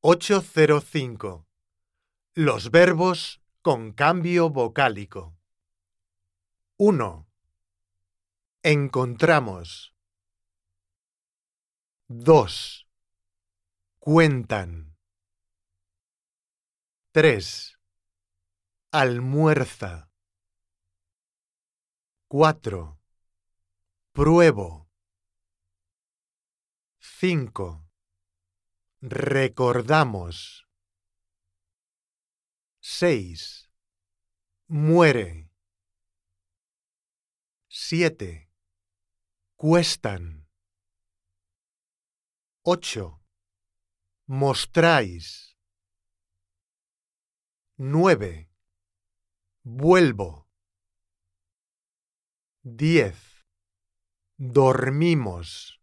805. Los verbos con cambio vocálico. 1. Encontramos. 2. Cuentan. 3. Almuerza. 4. Pruebo. 5. Recordamos. 6. Muere. 7. Cuestan. 8. Mostráis. 9. Vuelvo. 10. Dormimos.